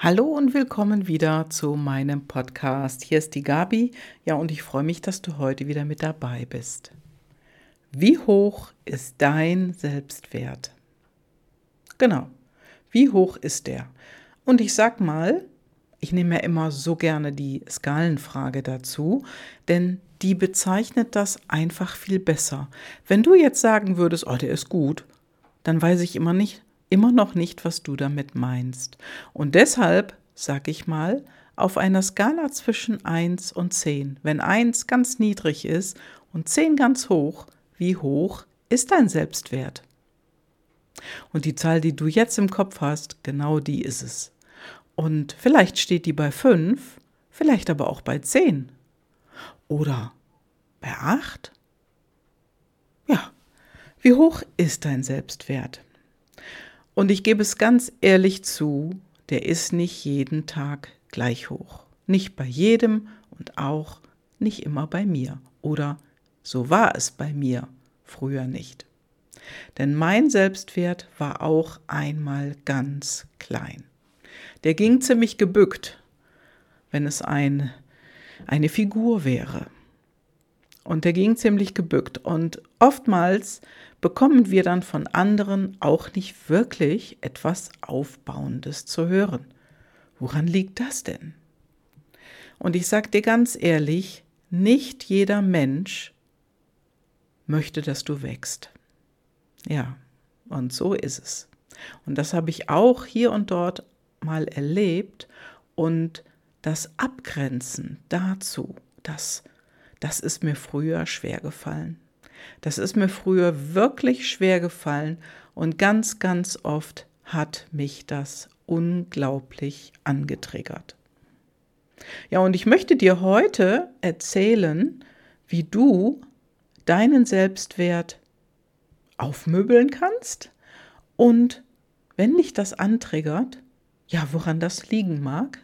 Hallo und willkommen wieder zu meinem Podcast. Hier ist die Gabi. Ja, und ich freue mich, dass du heute wieder mit dabei bist. Wie hoch ist dein Selbstwert? Genau. Wie hoch ist der? Und ich sag mal, ich nehme ja immer so gerne die Skalenfrage dazu, denn die bezeichnet das einfach viel besser. Wenn du jetzt sagen würdest, oh, der ist gut, dann weiß ich immer nicht, immer noch nicht, was du damit meinst. Und deshalb sag ich mal, auf einer Skala zwischen 1 und 10, wenn 1 ganz niedrig ist und 10 ganz hoch, wie hoch ist dein Selbstwert? Und die Zahl, die du jetzt im Kopf hast, genau die ist es. Und vielleicht steht die bei 5, vielleicht aber auch bei 10. Oder bei 8? Ja, wie hoch ist dein Selbstwert? Und ich gebe es ganz ehrlich zu, der ist nicht jeden Tag gleich hoch. Nicht bei jedem und auch nicht immer bei mir. Oder so war es bei mir früher nicht. Denn mein Selbstwert war auch einmal ganz klein. Der ging ziemlich gebückt, wenn es ein, eine Figur wäre. Und der ging ziemlich gebückt. Und oftmals bekommen wir dann von anderen auch nicht wirklich etwas Aufbauendes zu hören. Woran liegt das denn? Und ich sage dir ganz ehrlich, nicht jeder Mensch möchte, dass du wächst. Ja, und so ist es. Und das habe ich auch hier und dort mal erlebt und das Abgrenzen dazu, das, das ist mir früher schwer gefallen. Das ist mir früher wirklich schwer gefallen und ganz, ganz oft hat mich das unglaublich angetriggert. Ja, und ich möchte dir heute erzählen, wie du deinen Selbstwert aufmöbeln kannst und wenn dich das antriggert, ja, woran das liegen mag.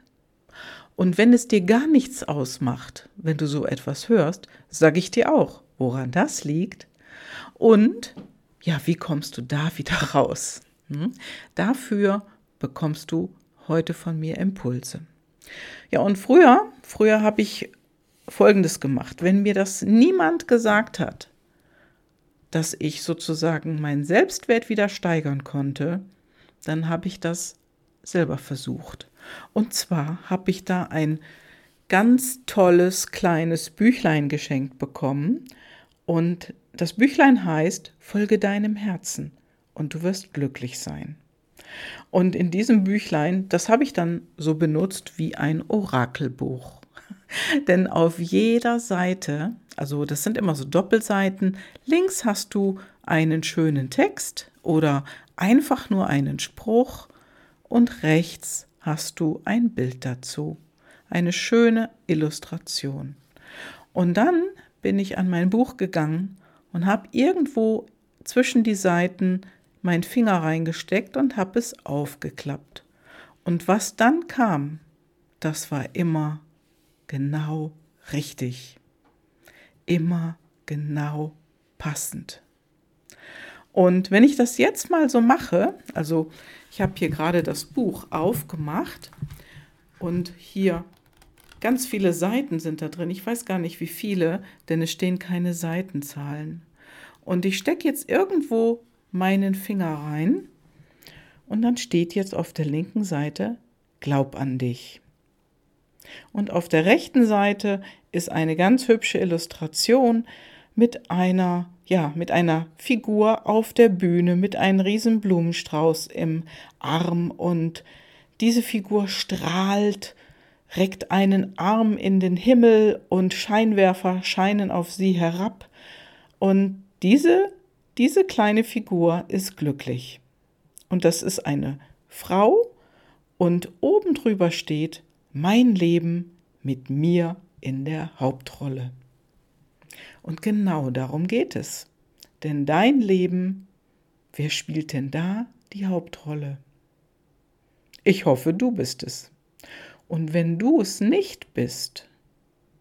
Und wenn es dir gar nichts ausmacht, wenn du so etwas hörst, sage ich dir auch, woran das liegt und ja, wie kommst du da wieder raus? Hm? Dafür bekommst du heute von mir Impulse. Ja, und früher, früher habe ich Folgendes gemacht. Wenn mir das niemand gesagt hat, dass ich sozusagen meinen Selbstwert wieder steigern konnte, dann habe ich das selber versucht. Und zwar habe ich da ein ganz tolles kleines Büchlein geschenkt bekommen und das Büchlein heißt Folge deinem Herzen und du wirst glücklich sein. Und in diesem Büchlein, das habe ich dann so benutzt wie ein Orakelbuch. Denn auf jeder Seite, also das sind immer so Doppelseiten, links hast du einen schönen Text oder einfach nur einen Spruch und rechts hast du ein Bild dazu. Eine schöne Illustration. Und dann bin ich an mein Buch gegangen und habe irgendwo zwischen die Seiten meinen Finger reingesteckt und habe es aufgeklappt. Und was dann kam, das war immer genau richtig. Immer genau passend. Und wenn ich das jetzt mal so mache, also ich habe hier gerade das Buch aufgemacht und hier Ganz viele Seiten sind da drin. Ich weiß gar nicht, wie viele, denn es stehen keine Seitenzahlen. Und ich stecke jetzt irgendwo meinen Finger rein und dann steht jetzt auf der linken Seite Glaub an dich. Und auf der rechten Seite ist eine ganz hübsche Illustration mit einer, ja, mit einer Figur auf der Bühne mit einem riesen Blumenstrauß im Arm und diese Figur strahlt reckt einen Arm in den Himmel und Scheinwerfer scheinen auf sie herab. Und diese, diese kleine Figur ist glücklich. Und das ist eine Frau und oben drüber steht mein Leben mit mir in der Hauptrolle. Und genau darum geht es. Denn dein Leben, wer spielt denn da die Hauptrolle? Ich hoffe, du bist es. Und wenn du es nicht bist,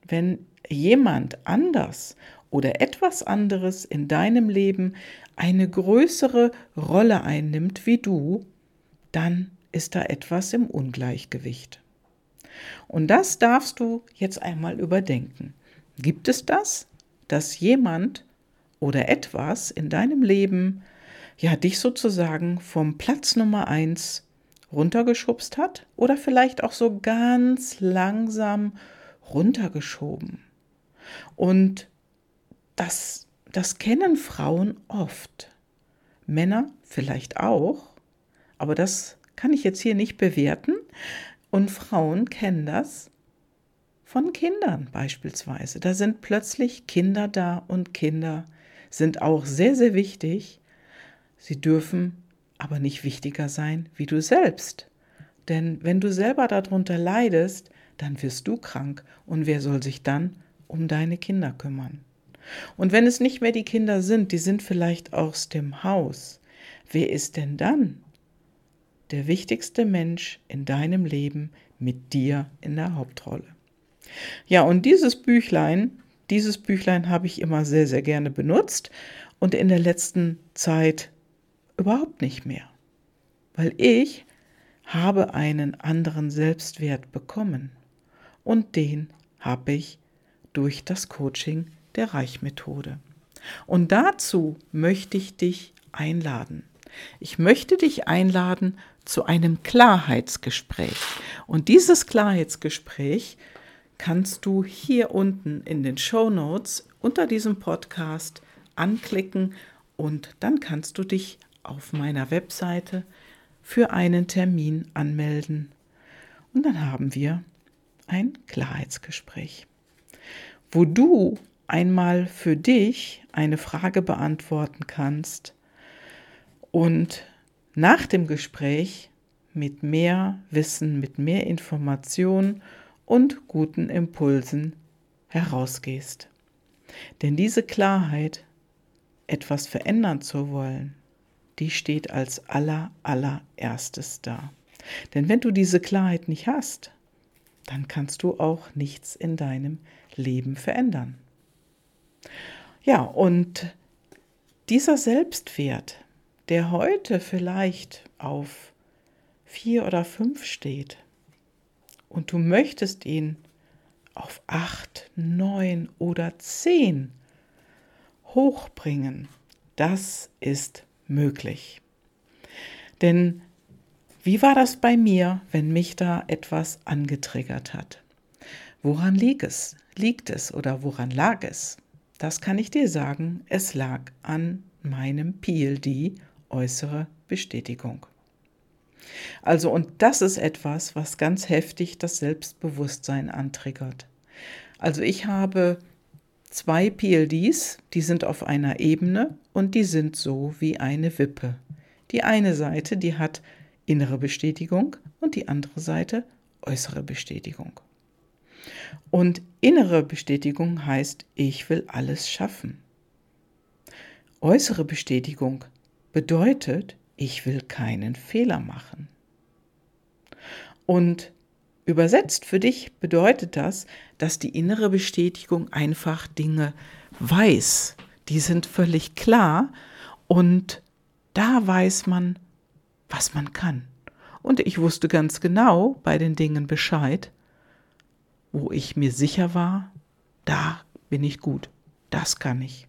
wenn jemand anders oder etwas anderes in deinem Leben eine größere Rolle einnimmt wie du, dann ist da etwas im Ungleichgewicht. Und das darfst du jetzt einmal überdenken. Gibt es das, dass jemand oder etwas in deinem Leben ja dich sozusagen vom Platz Nummer eins runtergeschubst hat oder vielleicht auch so ganz langsam runtergeschoben? Und das, das kennen Frauen oft. Männer vielleicht auch, aber das kann ich jetzt hier nicht bewerten. Und Frauen kennen das von Kindern beispielsweise. Da sind plötzlich Kinder da und Kinder sind auch sehr, sehr wichtig. Sie dürfen aber nicht wichtiger sein wie du selbst. Denn wenn du selber darunter leidest, dann wirst du krank und wer soll sich dann um deine Kinder kümmern? Und wenn es nicht mehr die Kinder sind, die sind vielleicht aus dem Haus, wer ist denn dann der wichtigste Mensch in deinem Leben mit dir in der Hauptrolle? Ja, und dieses Büchlein, dieses Büchlein habe ich immer sehr, sehr gerne benutzt und in der letzten Zeit überhaupt nicht mehr, weil ich habe einen anderen Selbstwert bekommen und den habe ich durch das Coaching der Reichmethode. Und dazu möchte ich dich einladen. Ich möchte dich einladen zu einem Klarheitsgespräch. Und dieses Klarheitsgespräch kannst du hier unten in den Show Notes unter diesem Podcast anklicken und dann kannst du dich auf meiner Webseite für einen Termin anmelden. Und dann haben wir ein Klarheitsgespräch, wo du einmal für dich eine Frage beantworten kannst und nach dem Gespräch mit mehr Wissen, mit mehr Information und guten Impulsen herausgehst. Denn diese Klarheit, etwas verändern zu wollen, die steht als aller, allererstes da. Denn wenn du diese Klarheit nicht hast, dann kannst du auch nichts in deinem Leben verändern. Ja, und dieser Selbstwert, der heute vielleicht auf vier oder fünf steht und du möchtest ihn auf acht, neun oder zehn hochbringen, das ist möglich. Denn wie war das bei mir, wenn mich da etwas angetriggert hat? Woran liegt es? Liegt es oder woran lag es? Das kann ich dir sagen, es lag an meinem PLD äußere Bestätigung. Also, und das ist etwas, was ganz heftig das Selbstbewusstsein antriggert. Also, ich habe zwei PLDs, die sind auf einer Ebene und die sind so wie eine Wippe. Die eine Seite, die hat innere Bestätigung und die andere Seite äußere Bestätigung. Und innere Bestätigung heißt, ich will alles schaffen. Äußere Bestätigung bedeutet, ich will keinen Fehler machen. Und übersetzt für dich bedeutet das, dass die innere Bestätigung einfach Dinge weiß. Die sind völlig klar und da weiß man, was man kann. Und ich wusste ganz genau bei den Dingen Bescheid wo ich mir sicher war, da bin ich gut, das kann ich.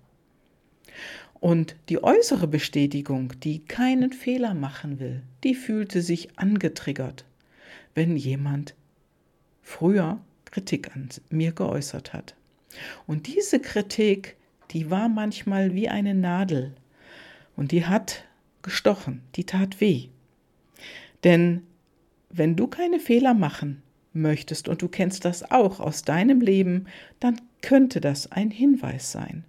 Und die äußere Bestätigung, die keinen Fehler machen will, die fühlte sich angetriggert, wenn jemand früher Kritik an mir geäußert hat. Und diese Kritik, die war manchmal wie eine Nadel und die hat gestochen, die tat weh. Denn wenn du keine Fehler machen möchtest und du kennst das auch aus deinem Leben, dann könnte das ein Hinweis sein.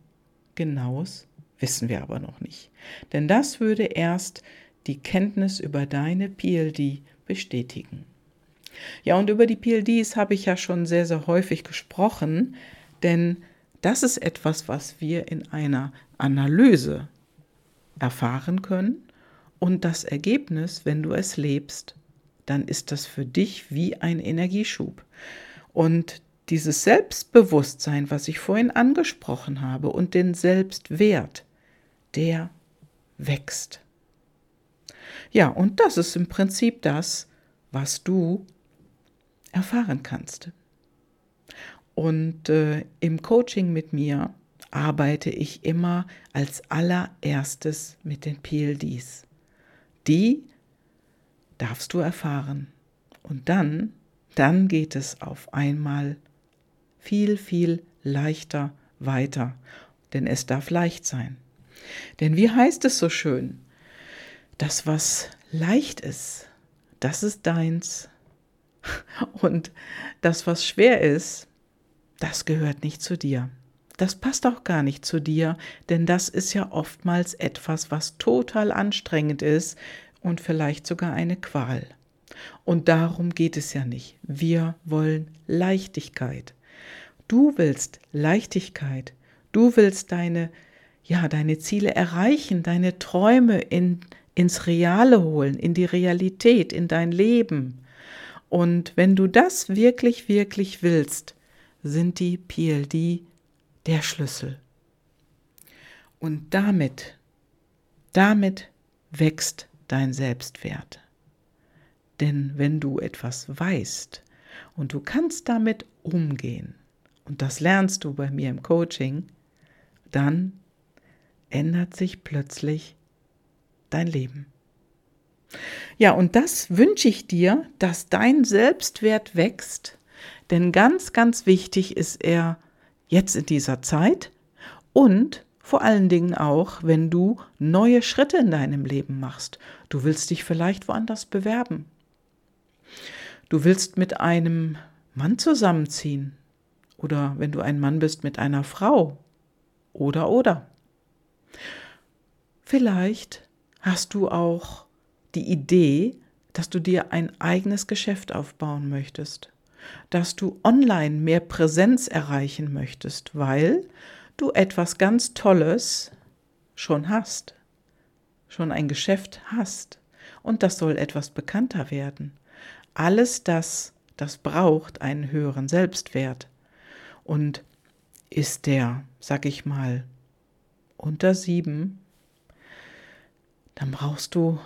Genaues wissen wir aber noch nicht. Denn das würde erst die Kenntnis über deine PLD bestätigen. Ja, und über die PLDs habe ich ja schon sehr, sehr häufig gesprochen, denn das ist etwas, was wir in einer Analyse erfahren können und das Ergebnis, wenn du es lebst, dann ist das für dich wie ein Energieschub. Und dieses Selbstbewusstsein, was ich vorhin angesprochen habe, und den Selbstwert, der wächst. Ja, und das ist im Prinzip das, was du erfahren kannst. Und äh, im Coaching mit mir arbeite ich immer als allererstes mit den PLDs. Die darfst du erfahren. Und dann, dann geht es auf einmal viel, viel leichter weiter. Denn es darf leicht sein. Denn wie heißt es so schön? Das, was leicht ist, das ist deins. Und das, was schwer ist, das gehört nicht zu dir. Das passt auch gar nicht zu dir, denn das ist ja oftmals etwas, was total anstrengend ist und vielleicht sogar eine Qual. Und darum geht es ja nicht. Wir wollen Leichtigkeit. Du willst Leichtigkeit. Du willst deine, ja, deine Ziele erreichen, deine Träume in, ins Reale holen, in die Realität, in dein Leben. Und wenn du das wirklich, wirklich willst, sind die PLD der Schlüssel. Und damit, damit wächst dein Selbstwert. Denn wenn du etwas weißt und du kannst damit umgehen, und das lernst du bei mir im Coaching, dann ändert sich plötzlich dein Leben. Ja, und das wünsche ich dir, dass dein Selbstwert wächst, denn ganz, ganz wichtig ist er jetzt in dieser Zeit und vor allen Dingen auch, wenn du neue Schritte in deinem Leben machst. Du willst dich vielleicht woanders bewerben. Du willst mit einem Mann zusammenziehen oder wenn du ein Mann bist mit einer Frau oder oder. Vielleicht hast du auch die Idee, dass du dir ein eigenes Geschäft aufbauen möchtest dass du online mehr Präsenz erreichen möchtest, weil du etwas ganz Tolles schon hast, schon ein Geschäft hast und das soll etwas bekannter werden. Alles das, das braucht einen höheren Selbstwert. Und ist der, sag ich mal, unter sieben, dann brauchst du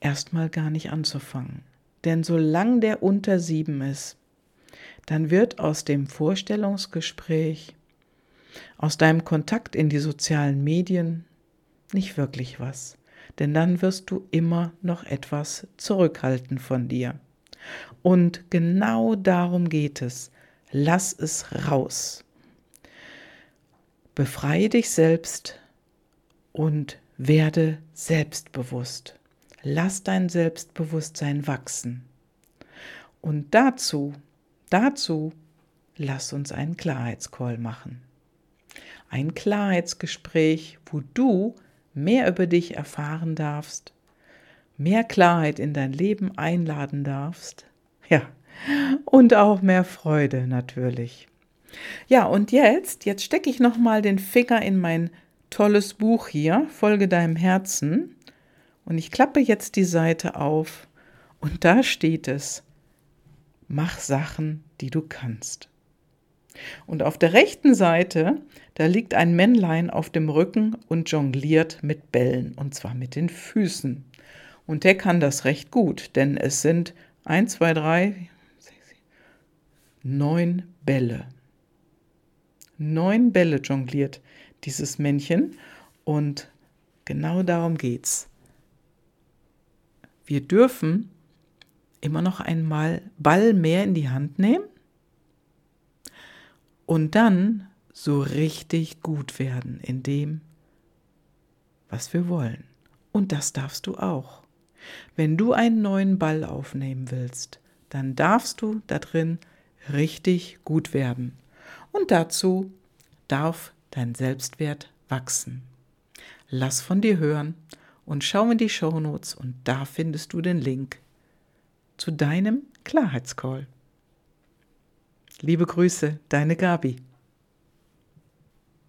erstmal gar nicht anzufangen. Denn solange der unter sieben ist, dann wird aus dem Vorstellungsgespräch, aus deinem Kontakt in die sozialen Medien nicht wirklich was. Denn dann wirst du immer noch etwas zurückhalten von dir. Und genau darum geht es. Lass es raus. Befreie dich selbst und werde selbstbewusst. Lass dein Selbstbewusstsein wachsen. Und dazu, dazu, lass uns einen Klarheitscall machen. Ein Klarheitsgespräch, wo du mehr über dich erfahren darfst, mehr Klarheit in dein Leben einladen darfst. Ja, und auch mehr Freude natürlich. Ja, und jetzt, jetzt stecke ich noch mal den Finger in mein tolles Buch hier, Folge deinem Herzen. Und ich klappe jetzt die Seite auf und da steht es, mach Sachen, die du kannst. Und auf der rechten Seite, da liegt ein Männlein auf dem Rücken und jongliert mit Bällen, und zwar mit den Füßen. Und der kann das recht gut, denn es sind 1, 2, 3, 6, 9 Bälle. Neun Bälle jongliert dieses Männchen und genau darum geht's wir dürfen immer noch einmal Ball mehr in die Hand nehmen und dann so richtig gut werden in dem, was wir wollen. Und das darfst du auch. Wenn du einen neuen Ball aufnehmen willst, dann darfst du da drin richtig gut werden. Und dazu darf dein Selbstwert wachsen. Lass von dir hören und schau in die Shownotes und da findest du den Link zu deinem Klarheitscall. Liebe Grüße, deine Gabi.